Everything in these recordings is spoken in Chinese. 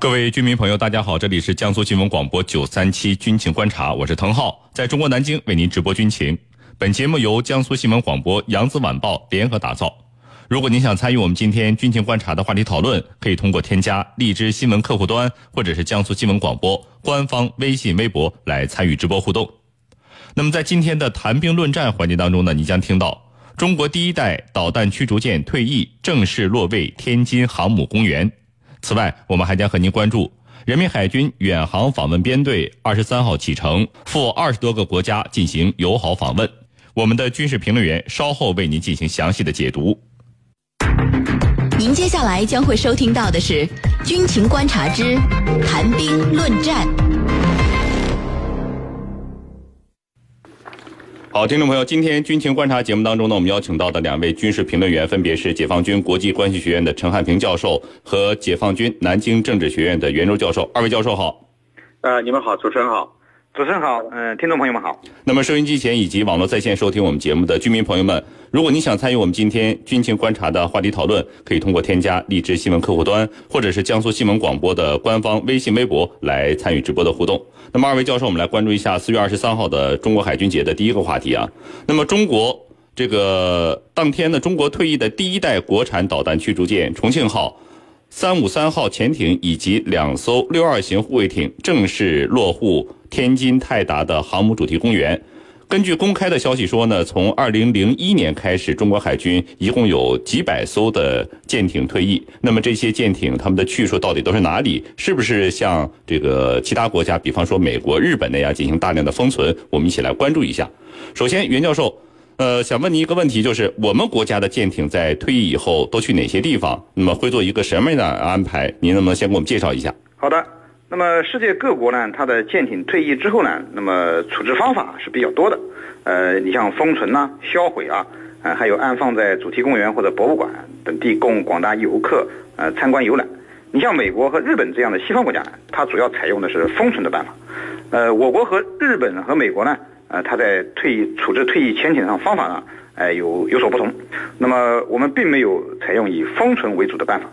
各位军民朋友，大家好，这里是江苏新闻广播九三七军情观察，我是滕浩，在中国南京为您直播军情。本节目由江苏新闻广播、扬子晚报联合打造。如果您想参与我们今天军情观察的话题讨论，可以通过添加荔枝新闻客户端或者是江苏新闻广播官方微信、微博来参与直播互动。那么在今天的谈兵论战环节当中呢，你将听到中国第一代导弹驱逐舰退役，正式落位天津航母公园。此外，我们还将和您关注人民海军远航访问编队二十三号启程，赴二十多个国家进行友好访问。我们的军事评论员稍后为您进行详细的解读。您接下来将会收听到的是《军情观察之谈兵论战》。好，听众朋友，今天军情观察节目当中呢，我们邀请到的两位军事评论员分别是解放军国际关系学院的陈汉平教授和解放军南京政治学院的袁周教授。二位教授好。呃，你们好，主持人好。主持人好，嗯，听众朋友们好。那么收音机前以及网络在线收听我们节目的居民朋友们，如果你想参与我们今天军情观察的话题讨论，可以通过添加荔枝新闻客户端或者是江苏新闻广播的官方微信、微博来参与直播的互动。那么二位教授，我们来关注一下四月二十三号的中国海军节的第一个话题啊。那么中国这个当天呢，中国退役的第一代国产导弹驱逐舰重庆号。三五三号潜艇以及两艘六二型护卫艇正式落户天津泰达的航母主题公园。根据公开的消息说呢，从二零零一年开始，中国海军一共有几百艘的舰艇退役。那么这些舰艇他们的去处到底都是哪里？是不是像这个其他国家，比方说美国、日本那样进行大量的封存？我们一起来关注一下。首先，袁教授。呃，想问您一个问题，就是我们国家的舰艇在退役以后都去哪些地方？那么会做一个什么样的安排？您能不能先给我们介绍一下？好的，那么世界各国呢，它的舰艇退役之后呢，那么处置方法是比较多的。呃，你像封存呐、销毁啊，呃，还有安放在主题公园或者博物馆等地供广大游客呃参观游览。你像美国和日本这样的西方国家，它主要采用的是封存的办法。呃，我国和日本和美国呢？呃，它在退役处置退役潜艇上方法呢，哎，有有所不同。那么我们并没有采用以封存为主的办法。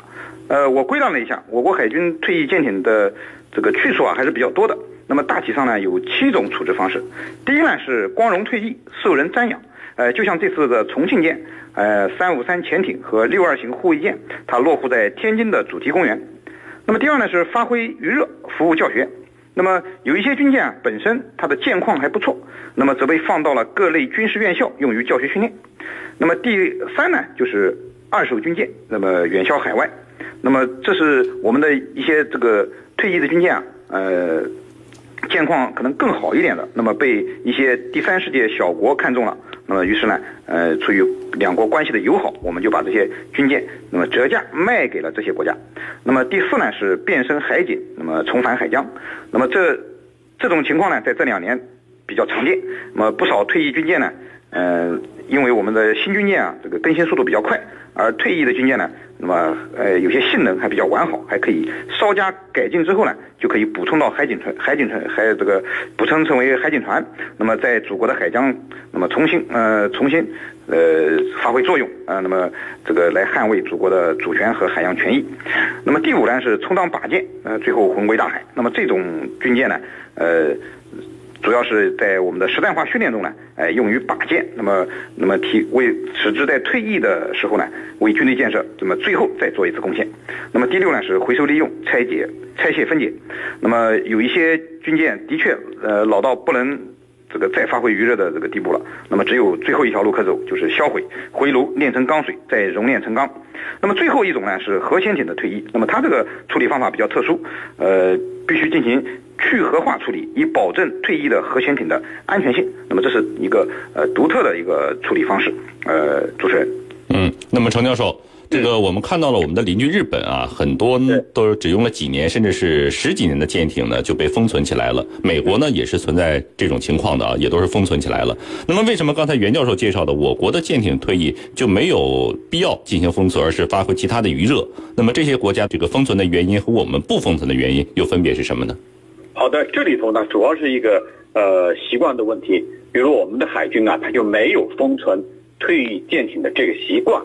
呃，我归纳了一下，我国海军退役舰艇的这个去处啊，还是比较多的。那么大体上呢，有七种处置方式。第一呢是光荣退役，受人瞻仰。呃，就像这次的重庆舰，呃，三五三潜艇和六二型护卫舰，它落户在天津的主题公园。那么第二呢是发挥余热，服务教学。那么有一些军舰啊，本身它的舰况还不错，那么则被放到了各类军事院校用于教学训练。那么第三呢，就是二手军舰，那么远销海外。那么这是我们的一些这个退役的军舰啊，呃。舰况可能更好一点的，那么被一些第三世界小国看中了，那么于是呢，呃，出于两国关系的友好，我们就把这些军舰那么折价卖给了这些国家。那么第四呢是变身海警，那么重返海疆。那么这这种情况呢，在这两年比较常见。那么不少退役军舰呢，嗯，因为我们的新军舰啊，这个更新速度比较快，而退役的军舰呢。那么，呃，有些性能还比较完好，还可以稍加改进之后呢，就可以补充到海警船、海警船，还有这个补充成为海警船。那么，在祖国的海疆，那么重新，呃，重新，呃，发挥作用啊。那么，这个来捍卫祖国的主权和海洋权益。那么，第五呢是充当靶舰，呃，最后魂归大海。那么，这种军舰呢，呃。主要是在我们的实战化训练中呢，哎，用于靶舰，那么，那么提为使之在退役的时候呢，为军队建设，那么最后再做一次贡献。那么第六呢是回收利用、拆解、拆卸分解。那么有一些军舰的确，呃，老到不能这个再发挥余热的这个地步了。那么只有最后一条路可走，就是销毁、回炉炼成钢水，再熔炼成钢。那么最后一种呢是核潜艇的退役。那么它这个处理方法比较特殊，呃，必须进行。去核化处理，以保证退役的核潜艇的安全性。那么这是一个呃独特的一个处理方式。呃，主持人，嗯，那么程教授，这个我们看到了我们的邻居日本啊，很多都只用了几年，甚至是十几年的舰艇呢就被封存起来了。美国呢也是存在这种情况的啊，也都是封存起来了。那么为什么刚才袁教授介绍的我国的舰艇退役就没有必要进行封存，而是发挥其他的余热？那么这些国家这个封存的原因和我们不封存的原因又分别是什么呢？好的，这里头呢，主要是一个呃习惯的问题。比如我们的海军啊，它就没有封存退役舰艇的这个习惯。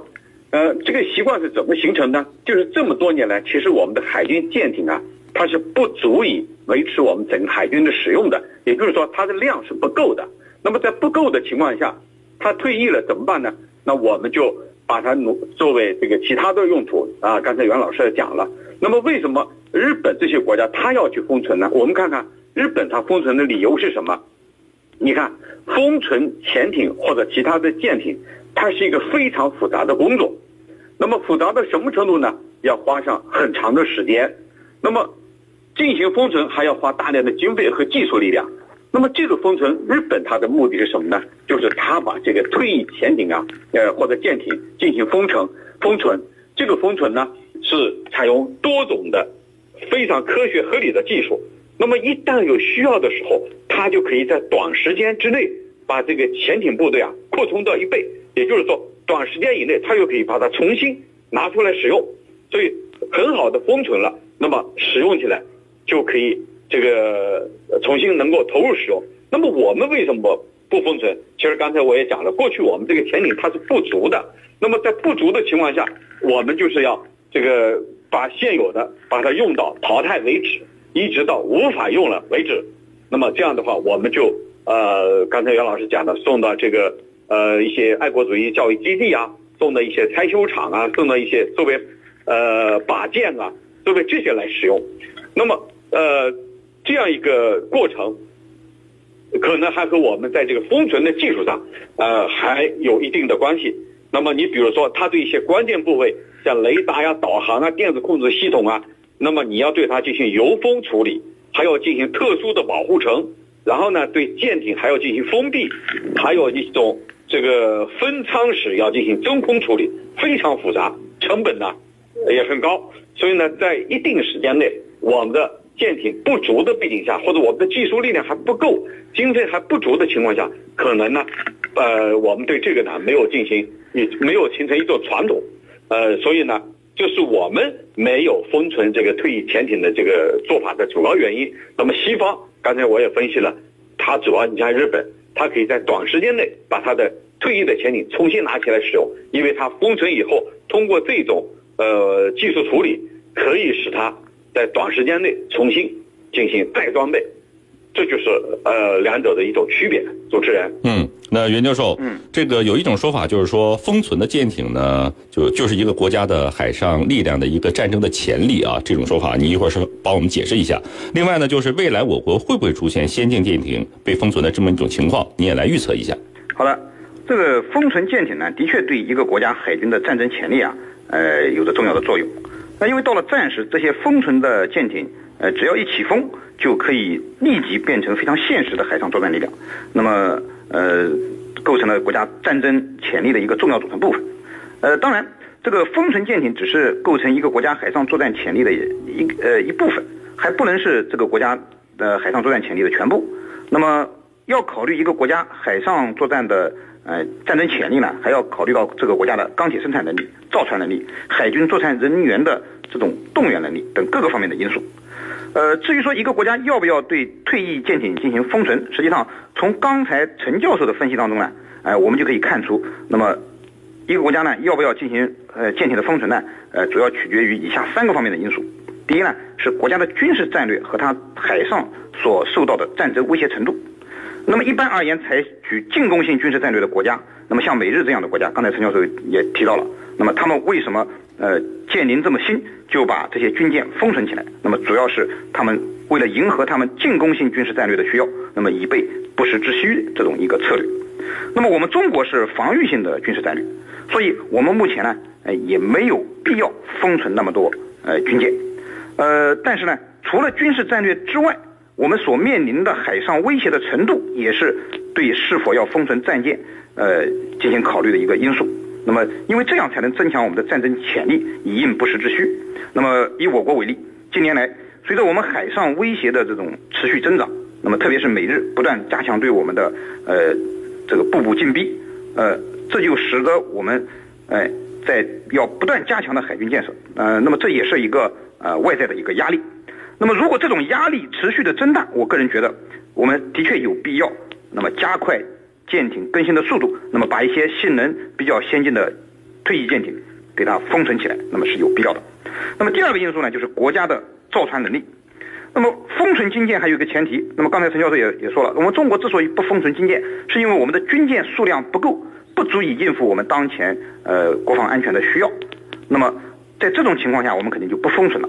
呃，这个习惯是怎么形成呢？就是这么多年来，其实我们的海军舰艇啊，它是不足以维持我们整个海军的使用的，也就是说它的量是不够的。那么在不够的情况下，它退役了怎么办呢？那我们就把它挪作为这个其他的用途啊。刚才袁老师也讲了，那么为什么日本这些国家它要去封存呢？我们看看日本它封存的理由是什么？你看，封存潜艇或者其他的舰艇，它是一个非常复杂的工作。那么复杂到什么程度呢？要花上很长的时间。那么进行封存还要花大量的经费和技术力量。那么这个封存，日本它的目的是什么呢？就是它把这个退役潜艇啊，呃或者舰艇进行封存。封存这个封存呢，是采用多种的非常科学合理的技术。那么一旦有需要的时候，它就可以在短时间之内把这个潜艇部队啊扩充到一倍，也就是说，短时间以内它又可以把它重新拿出来使用，所以很好的封存了，那么使用起来就可以这个重新能够投入使用。那么我们为什么不封存？其实刚才我也讲了，过去我们这个潜艇它是不足的，那么在不足的情况下，我们就是要这个把现有的把它用到淘汰为止。一直到无法用了为止，那么这样的话，我们就呃，刚才袁老师讲的，送到这个呃一些爱国主义教育基地啊，送的一些拆修厂啊，送的一些作为呃靶舰啊，作为这些来使用。那么呃这样一个过程，可能还和我们在这个封存的技术上呃还有一定的关系。那么你比如说，它对一些关键部位，像雷达呀、导航啊、电子控制系统啊。那么你要对它进行油封处理，还要进行特殊的保护层，然后呢，对舰艇还要进行封闭，还有一种这个分舱室要进行真空处理，非常复杂，成本呢也很高。所以呢，在一定时间内，我们的舰艇不足的背景下，或者我们的技术力量还不够，经费还不足的情况下，可能呢，呃，我们对这个呢没有进行，也没有形成一种传统，呃，所以呢。就是我们没有封存这个退役潜艇的这个做法的主要原因。那么西方刚才我也分析了，它主要你像日本，它可以在短时间内把它的退役的潜艇重新拿起来使用，因为它封存以后，通过这种呃技术处理，可以使它在短时间内重新进行再装备。这就是呃两者的一种区别。主持人，嗯，那袁教授，嗯，这个有一种说法就是说，封存的舰艇呢，就就是一个国家的海上力量的一个战争的潜力啊。这种说法，你一会儿是帮我们解释一下。另外呢，就是未来我国会不会出现先进舰艇被封存的这么一种情况，你也来预测一下。好的，这个封存舰艇呢，的确对一个国家海军的战争潜力啊，呃，有着重要的作用。那因为到了战时，这些封存的舰艇。呃，只要一起风，就可以立即变成非常现实的海上作战力量，那么呃，构成了国家战争潜力的一个重要组成部分。呃，当然，这个封存舰艇只是构成一个国家海上作战潜力的一呃一部分，还不能是这个国家的海上作战潜力的全部。那么，要考虑一个国家海上作战的呃战争潜力呢，还要考虑到这个国家的钢铁生产能力、造船能力、海军作战人员的这种动员能力等各个方面的因素。呃，至于说一个国家要不要对退役舰艇进行封存，实际上从刚才陈教授的分析当中呢，哎，我们就可以看出，那么一个国家呢要不要进行呃舰艇的封存呢？呃，主要取决于以下三个方面的因素。第一呢，是国家的军事战略和它海上所受到的战争威胁程度。那么一般而言，采取进攻性军事战略的国家，那么像美日这样的国家，刚才陈教授也提到了，那么他们为什么呃舰龄这么新？就把这些军舰封存起来，那么主要是他们为了迎合他们进攻性军事战略的需要，那么以备不时之需这种一个策略。那么我们中国是防御性的军事战略，所以我们目前呢，呃也没有必要封存那么多呃军舰。呃，但是呢，除了军事战略之外，我们所面临的海上威胁的程度，也是对是否要封存战舰呃进行考虑的一个因素。那么，因为这样才能增强我们的战争潜力，以应不时之需。那么，以我国为例，近年来，随着我们海上威胁的这种持续增长，那么特别是美日不断加强对我们的呃这个步步进逼，呃，这就使得我们哎在要不断加强的海军建设，呃，那么这也是一个呃外在的一个压力。那么，如果这种压力持续的增大，我个人觉得，我们的确有必要那么加快舰艇更新的速度，那么把一些性能比较先进的退役舰艇给它封存起来，那么是有必要的。那么第二个因素呢，就是国家的造船能力。那么封存军舰还有一个前提，那么刚才陈教授也也说了，我们中国之所以不封存军舰，是因为我们的军舰数量不够，不足以应付我们当前呃国防安全的需要。那么在这种情况下，我们肯定就不封存了。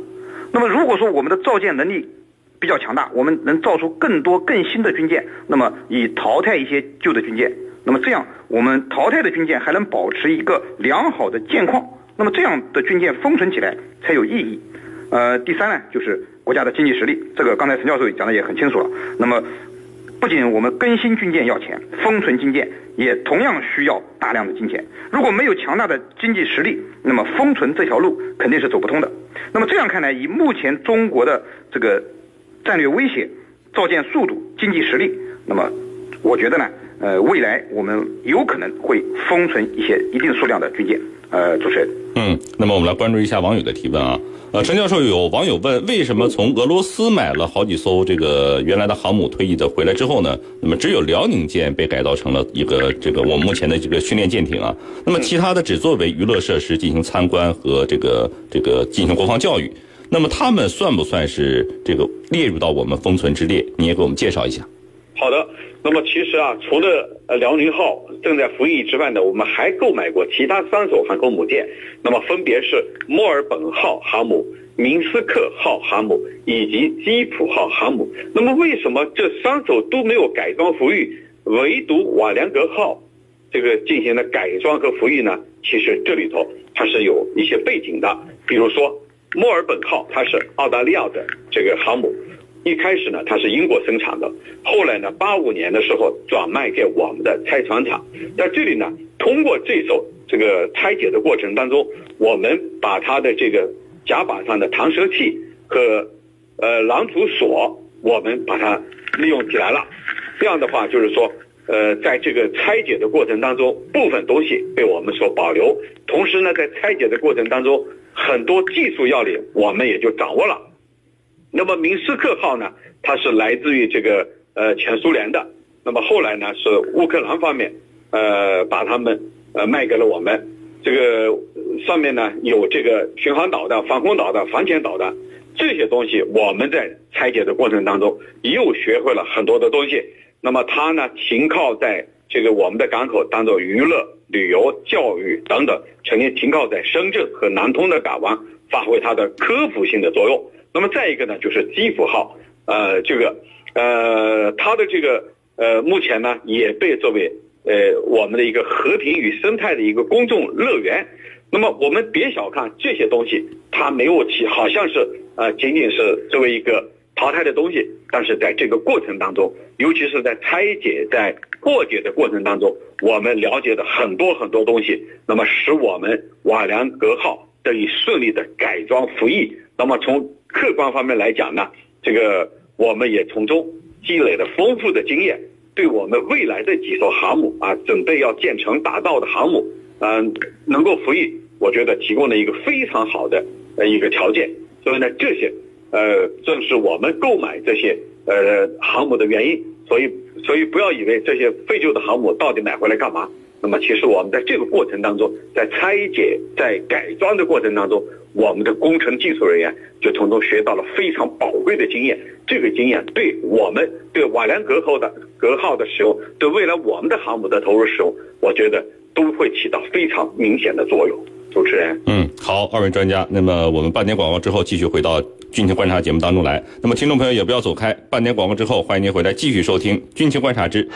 那么如果说我们的造舰能力比较强大，我们能造出更多更新的军舰，那么以淘汰一些旧的军舰，那么这样我们淘汰的军舰还能保持一个良好的舰况，那么这样的军舰封存起来才有意义。呃，第三呢，就是国家的经济实力，这个刚才陈教授讲的也很清楚了。那么，不仅我们更新军舰要钱，封存军舰也同样需要大量的金钱。如果没有强大的经济实力，那么封存这条路肯定是走不通的。那么这样看来，以目前中国的这个战略威胁、造舰速度、经济实力，那么我觉得呢，呃，未来我们有可能会封存一些一定数量的军舰。呃，主持人，嗯，那么我们来关注一下网友的提问啊。呃，陈教授有网友问，为什么从俄罗斯买了好几艘这个原来的航母退役的回来之后呢？那么只有辽宁舰被改造成了一个这个我们目前的这个训练舰艇啊？那么其他的只作为娱乐设施进行参观和这个这个进行国防教育。那么他们算不算是这个列入到我们封存之列？你也给我们介绍一下。好的，那么其实啊，除了辽宁号正在服役之外呢，我们还购买过其他三艘航空母舰，那么分别是墨尔本号航母、明斯克号航母以及基辅号航母。那么为什么这三艘都没有改装服役，唯独瓦良格号这个进行了改装和服役呢？其实这里头它是有一些背景的，比如说墨尔本号它是澳大利亚的这个航母。一开始呢，它是英国生产的，后来呢，八五年的时候转卖给我们的拆船厂。在这里呢，通过这艘这个拆解的过程当中，我们把它的这个甲板上的弹射器和呃拦阻索，我们把它利用起来了。这样的话，就是说，呃，在这个拆解的过程当中，部分东西被我们所保留，同时呢，在拆解的过程当中，很多技术要领我们也就掌握了。那么明斯克号呢，它是来自于这个呃前苏联的，那么后来呢是乌克兰方面，呃把他们呃卖给了我们，这个上面呢有这个巡航导弹、防空导弹、反潜导弹这些东西，我们在拆解的过程当中又学会了很多的东西。那么它呢停靠在这个我们的港口当做娱乐、旅游、教育等等，曾经停靠在深圳和南通的港湾，发挥它的科普性的作用。那么再一个呢，就是基辅号，呃，这个，呃，它的这个，呃，目前呢也被作为，呃，我们的一个和平与生态的一个公众乐园。那么我们别小看这些东西，它没有起，好像是，呃，仅仅是作为一个淘汰的东西，但是在这个过程当中，尤其是在拆解、在破解的过程当中，我们了解的很多很多东西，那么使我们瓦良格号得以顺利的改装服役。那么从客观方面来讲呢，这个我们也从中积累了丰富的经验，对我们未来的几艘航母啊，准备要建成达到的航母，嗯，能够服役，我觉得提供了一个非常好的呃一个条件。所以呢，这些呃正是我们购买这些呃航母的原因。所以，所以不要以为这些废旧的航母到底买回来干嘛？那么，其实我们在这个过程当中，在拆解、在改装的过程当中。我们的工程技术人员就从中学到了非常宝贵的经验，这个经验对我们对瓦良格号的格号的使用，对未来我们的航母的投入使用，我觉得都会起到非常明显的作用。主持人，嗯，好，二位专家，那么我们半点广告之后继续回到军情观察节目当中来。那么听众朋友也不要走开，半点广告之后欢迎您回来继续收听军情观察之。